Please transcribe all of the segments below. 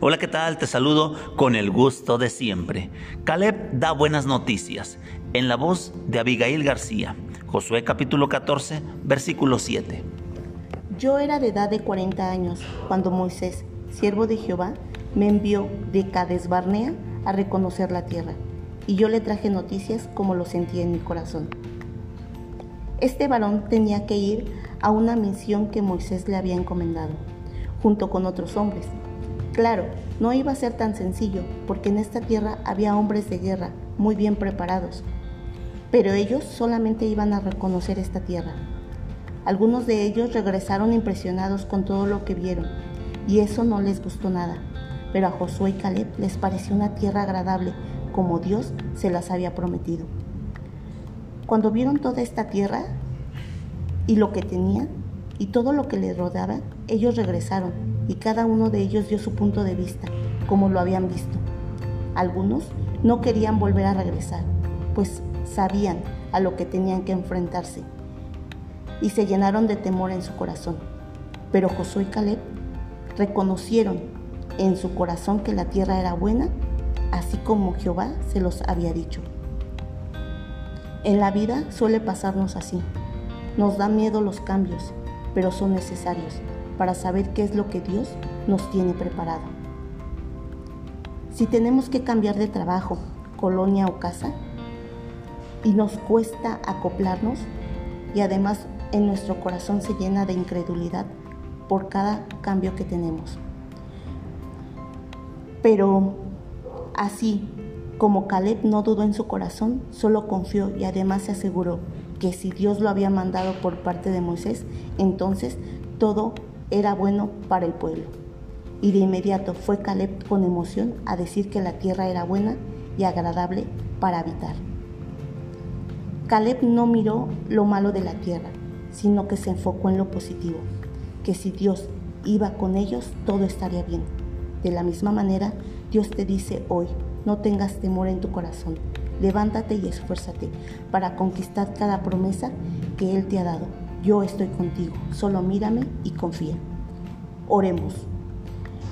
Hola, ¿qué tal? Te saludo con el gusto de siempre. Caleb da buenas noticias en la voz de Abigail García. Josué capítulo 14, versículo 7. Yo era de edad de 40 años cuando Moisés, siervo de Jehová, me envió de Cades Barnea a reconocer la tierra, y yo le traje noticias como lo sentía en mi corazón. Este varón tenía que ir a una misión que Moisés le había encomendado, junto con otros hombres. Claro, no iba a ser tan sencillo, porque en esta tierra había hombres de guerra muy bien preparados, pero ellos solamente iban a reconocer esta tierra. Algunos de ellos regresaron impresionados con todo lo que vieron, y eso no les gustó nada, pero a Josué y Caleb les pareció una tierra agradable, como Dios se las había prometido. Cuando vieron toda esta tierra y lo que tenían y todo lo que les rodeaba, ellos regresaron y cada uno de ellos dio su punto de vista, como lo habían visto. Algunos no querían volver a regresar, pues sabían a lo que tenían que enfrentarse y se llenaron de temor en su corazón. Pero Josué y Caleb reconocieron en su corazón que la tierra era buena, así como Jehová se los había dicho. En la vida suele pasarnos así. Nos da miedo los cambios, pero son necesarios para saber qué es lo que Dios nos tiene preparado. Si tenemos que cambiar de trabajo, colonia o casa, y nos cuesta acoplarnos, y además en nuestro corazón se llena de incredulidad por cada cambio que tenemos. Pero así como Caleb no dudó en su corazón, solo confió y además se aseguró que si Dios lo había mandado por parte de Moisés, entonces todo era bueno para el pueblo. Y de inmediato fue Caleb con emoción a decir que la tierra era buena y agradable para habitar. Caleb no miró lo malo de la tierra, sino que se enfocó en lo positivo, que si Dios iba con ellos, todo estaría bien. De la misma manera, Dios te dice hoy, no tengas temor en tu corazón. Levántate y esfuérzate para conquistar cada promesa que Él te ha dado. Yo estoy contigo, solo mírame y confía. Oremos.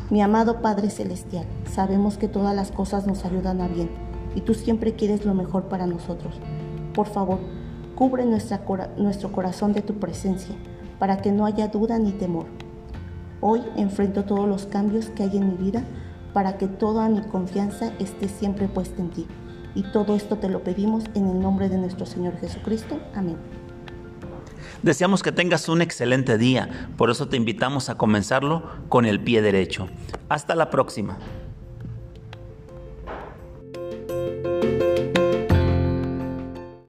Mi amado Padre Celestial, sabemos que todas las cosas nos ayudan a bien y tú siempre quieres lo mejor para nosotros. Por favor, cubre nuestro corazón de tu presencia para que no haya duda ni temor. Hoy enfrento todos los cambios que hay en mi vida para que toda mi confianza esté siempre puesta en ti. Y todo esto te lo pedimos en el nombre de nuestro Señor Jesucristo. Amén. Deseamos que tengas un excelente día, por eso te invitamos a comenzarlo con el pie derecho. Hasta la próxima.